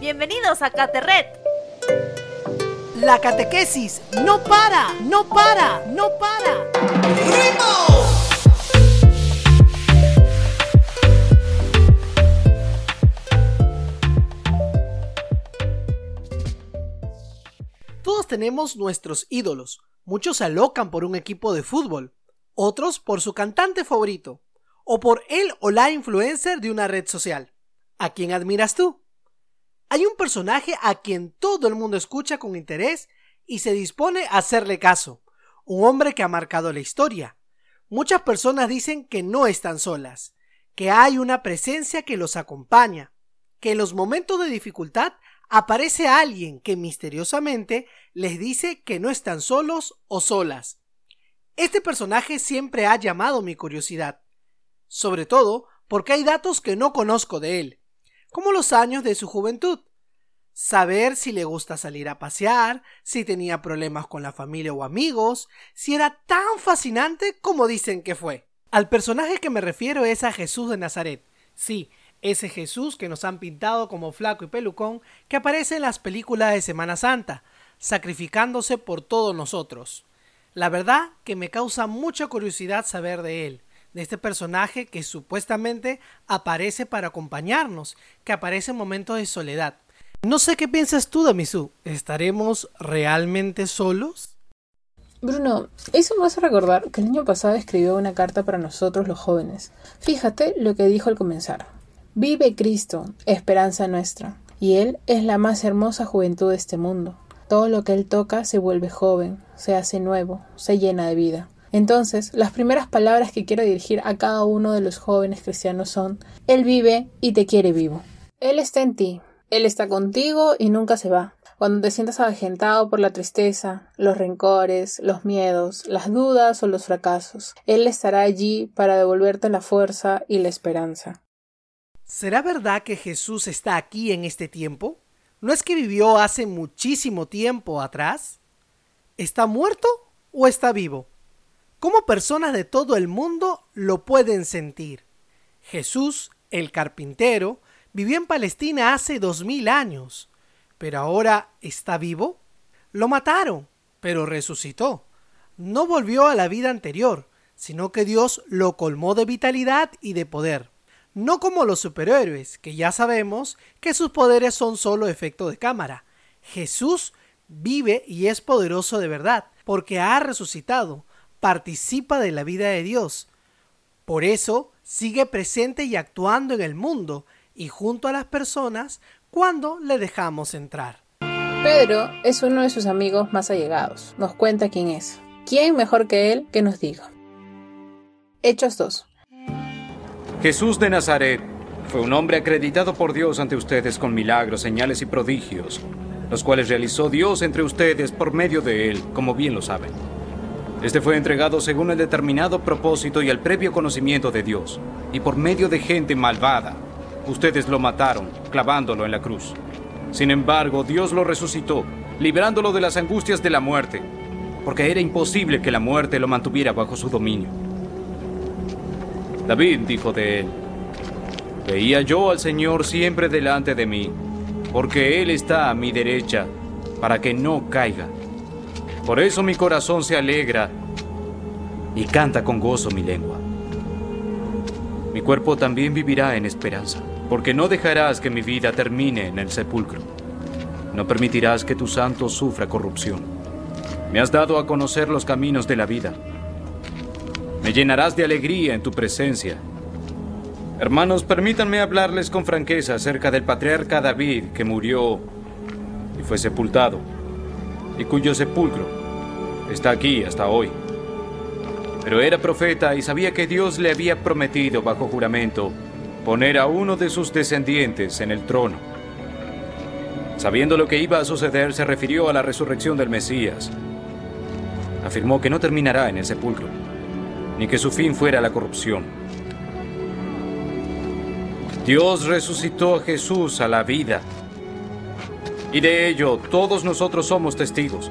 Bienvenidos a Caterret. La catequesis no para, no para, no para. Todos tenemos nuestros ídolos. Muchos se alocan por un equipo de fútbol, otros por su cantante favorito, o por él o la influencer de una red social. ¿A quién admiras tú? Hay un personaje a quien todo el mundo escucha con interés y se dispone a hacerle caso, un hombre que ha marcado la historia. Muchas personas dicen que no están solas, que hay una presencia que los acompaña, que en los momentos de dificultad aparece alguien que misteriosamente les dice que no están solos o solas. Este personaje siempre ha llamado mi curiosidad, sobre todo porque hay datos que no conozco de él como los años de su juventud. Saber si le gusta salir a pasear, si tenía problemas con la familia o amigos, si era tan fascinante como dicen que fue. Al personaje que me refiero es a Jesús de Nazaret. Sí, ese Jesús que nos han pintado como flaco y pelucón que aparece en las películas de Semana Santa, sacrificándose por todos nosotros. La verdad que me causa mucha curiosidad saber de él de este personaje que supuestamente aparece para acompañarnos, que aparece en momentos de soledad. No sé qué piensas tú, Damisu. ¿Estaremos realmente solos? Bruno, eso me hace recordar que el año pasado escribió una carta para nosotros los jóvenes. Fíjate lo que dijo al comenzar. Vive Cristo, esperanza nuestra, y Él es la más hermosa juventud de este mundo. Todo lo que Él toca se vuelve joven, se hace nuevo, se llena de vida. Entonces, las primeras palabras que quiero dirigir a cada uno de los jóvenes cristianos son Él vive y te quiere vivo. Él está en ti, Él está contigo y nunca se va. Cuando te sientas avejentado por la tristeza, los rencores, los miedos, las dudas o los fracasos, Él estará allí para devolverte la fuerza y la esperanza. ¿Será verdad que Jesús está aquí en este tiempo? ¿No es que vivió hace muchísimo tiempo atrás? ¿Está muerto o está vivo? ¿Cómo personas de todo el mundo lo pueden sentir? Jesús, el carpintero, vivió en Palestina hace dos mil años, pero ahora está vivo. Lo mataron, pero resucitó. No volvió a la vida anterior, sino que Dios lo colmó de vitalidad y de poder. No como los superhéroes, que ya sabemos que sus poderes son solo efecto de cámara. Jesús vive y es poderoso de verdad, porque ha resucitado, participa de la vida de Dios. Por eso sigue presente y actuando en el mundo y junto a las personas cuando le dejamos entrar. Pedro es uno de sus amigos más allegados. Nos cuenta quién es. ¿Quién mejor que él que nos diga? Hechos 2. Jesús de Nazaret fue un hombre acreditado por Dios ante ustedes con milagros, señales y prodigios, los cuales realizó Dios entre ustedes por medio de él, como bien lo saben. Este fue entregado según el determinado propósito y el previo conocimiento de Dios, y por medio de gente malvada. Ustedes lo mataron, clavándolo en la cruz. Sin embargo, Dios lo resucitó, librándolo de las angustias de la muerte, porque era imposible que la muerte lo mantuviera bajo su dominio. David dijo de él, Veía yo al Señor siempre delante de mí, porque Él está a mi derecha, para que no caiga. Por eso mi corazón se alegra y canta con gozo mi lengua. Mi cuerpo también vivirá en esperanza, porque no dejarás que mi vida termine en el sepulcro. No permitirás que tu santo sufra corrupción. Me has dado a conocer los caminos de la vida. Me llenarás de alegría en tu presencia. Hermanos, permítanme hablarles con franqueza acerca del patriarca David que murió y fue sepultado, y cuyo sepulcro está aquí hasta hoy. Pero era profeta y sabía que Dios le había prometido bajo juramento poner a uno de sus descendientes en el trono. Sabiendo lo que iba a suceder, se refirió a la resurrección del Mesías. Afirmó que no terminará en el sepulcro, ni que su fin fuera la corrupción. Dios resucitó a Jesús a la vida. Y de ello todos nosotros somos testigos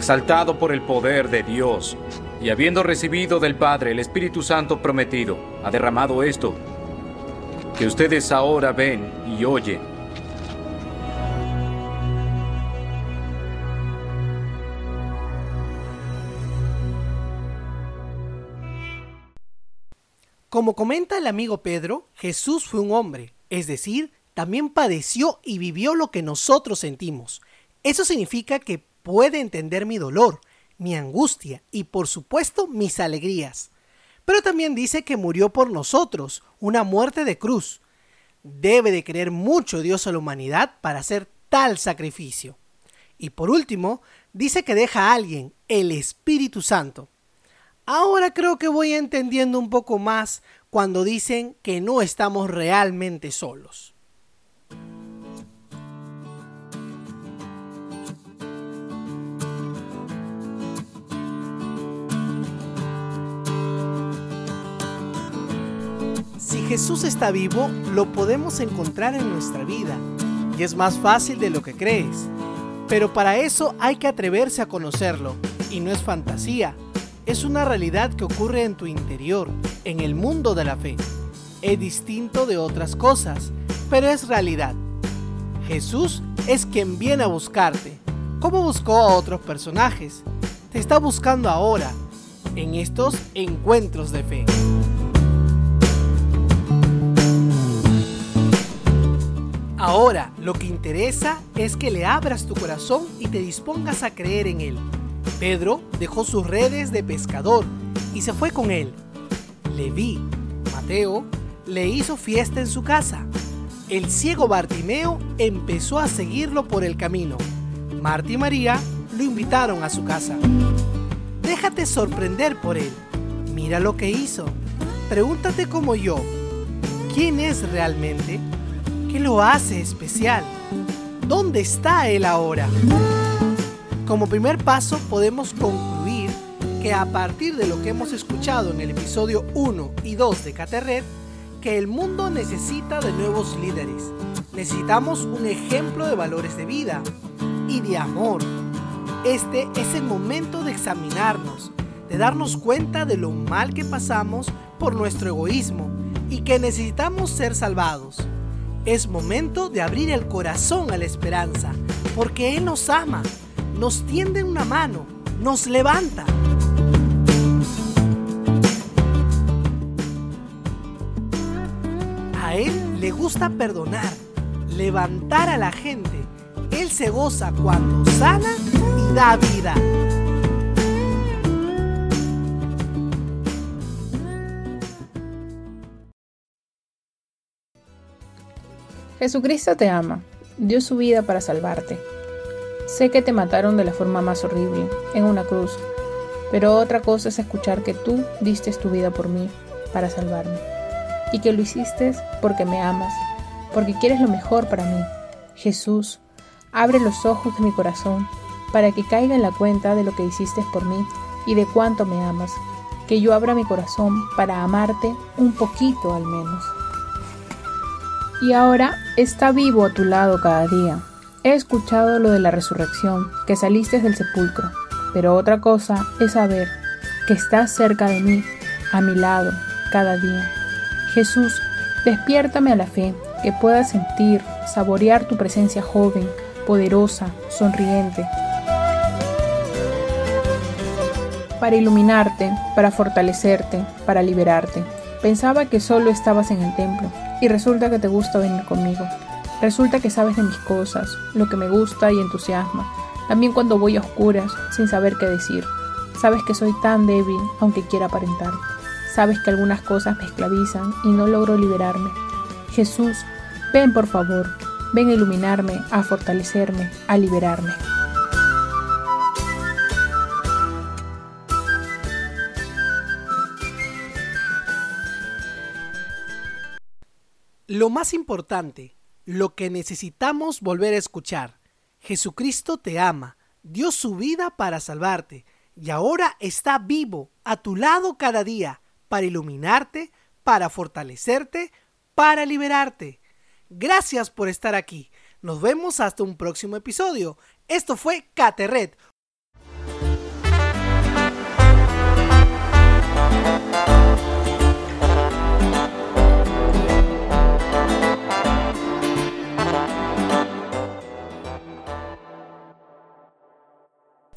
exaltado por el poder de Dios, y habiendo recibido del Padre el Espíritu Santo prometido, ha derramado esto que ustedes ahora ven y oyen. Como comenta el amigo Pedro, Jesús fue un hombre, es decir, también padeció y vivió lo que nosotros sentimos. Eso significa que puede entender mi dolor, mi angustia y por supuesto mis alegrías. Pero también dice que murió por nosotros, una muerte de cruz. Debe de creer mucho Dios a la humanidad para hacer tal sacrificio. Y por último, dice que deja a alguien, el Espíritu Santo. Ahora creo que voy entendiendo un poco más cuando dicen que no estamos realmente solos. Jesús está vivo, lo podemos encontrar en nuestra vida y es más fácil de lo que crees. Pero para eso hay que atreverse a conocerlo y no es fantasía, es una realidad que ocurre en tu interior, en el mundo de la fe. Es distinto de otras cosas, pero es realidad. Jesús es quien viene a buscarte, como buscó a otros personajes. Te está buscando ahora, en estos encuentros de fe. Ahora, lo que interesa es que le abras tu corazón y te dispongas a creer en Él. Pedro dejó sus redes de pescador y se fue con él. Leví, Mateo, le hizo fiesta en su casa. El ciego Bartimeo empezó a seguirlo por el camino. Marta y María lo invitaron a su casa. Déjate sorprender por él. Mira lo que hizo. Pregúntate como yo, ¿quién es realmente? ¿Qué lo hace especial? ¿Dónde está él ahora? Como primer paso podemos concluir que a partir de lo que hemos escuchado en el episodio 1 y 2 de Caterred, que el mundo necesita de nuevos líderes. Necesitamos un ejemplo de valores de vida y de amor. Este es el momento de examinarnos, de darnos cuenta de lo mal que pasamos por nuestro egoísmo y que necesitamos ser salvados. Es momento de abrir el corazón a la esperanza, porque Él nos ama nos tiende una mano, nos levanta. A Él le gusta perdonar, levantar a la gente. Él se goza cuando sana y da vida. Jesucristo te ama, dio su vida para salvarte. Sé que te mataron de la forma más horrible, en una cruz, pero otra cosa es escuchar que tú diste tu vida por mí, para salvarme, y que lo hiciste porque me amas, porque quieres lo mejor para mí. Jesús, abre los ojos de mi corazón para que caiga en la cuenta de lo que hiciste por mí y de cuánto me amas, que yo abra mi corazón para amarte un poquito al menos. Y ahora está vivo a tu lado cada día He escuchado lo de la resurrección, que saliste del sepulcro, pero otra cosa es saber que estás cerca de mí, a mi lado, cada día. Jesús, despiértame a la fe, que pueda sentir, saborear tu presencia joven, poderosa, sonriente. Para iluminarte, para fortalecerte, para liberarte. Pensaba que solo estabas en el templo, y resulta que te gusta venir conmigo. Resulta que sabes de mis cosas, lo que me gusta y entusiasma, también cuando voy a oscuras, sin saber qué decir. Sabes que soy tan débil, aunque quiera aparentar. Sabes que algunas cosas me esclavizan y no logro liberarme. Jesús, ven por favor, ven a iluminarme, a fortalecerme, a liberarme. Lo más importante lo que necesitamos volver a escuchar. Jesucristo te ama, dio su vida para salvarte y ahora está vivo a tu lado cada día para iluminarte, para fortalecerte, para liberarte. Gracias por estar aquí. Nos vemos hasta un próximo episodio. Esto fue Caterret,